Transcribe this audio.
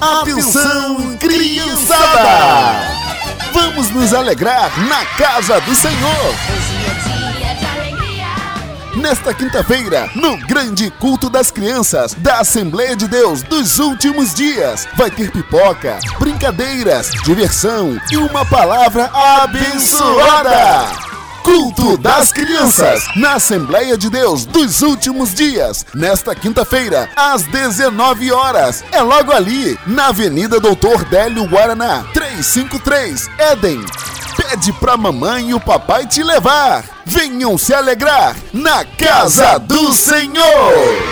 Atenção, criançada! Vamos nos alegrar na casa do Senhor. Nesta quinta-feira, no grande culto das crianças da Assembleia de Deus dos últimos dias, vai ter pipoca, brincadeiras, diversão e uma palavra abençoada. Culto das Crianças, na Assembleia de Deus dos últimos dias, nesta quinta-feira, às 19 horas. É logo ali, na Avenida Doutor Délio Guaraná, 353, Éden. Pede pra mamãe e o papai te levar. Venham se alegrar na casa do Senhor.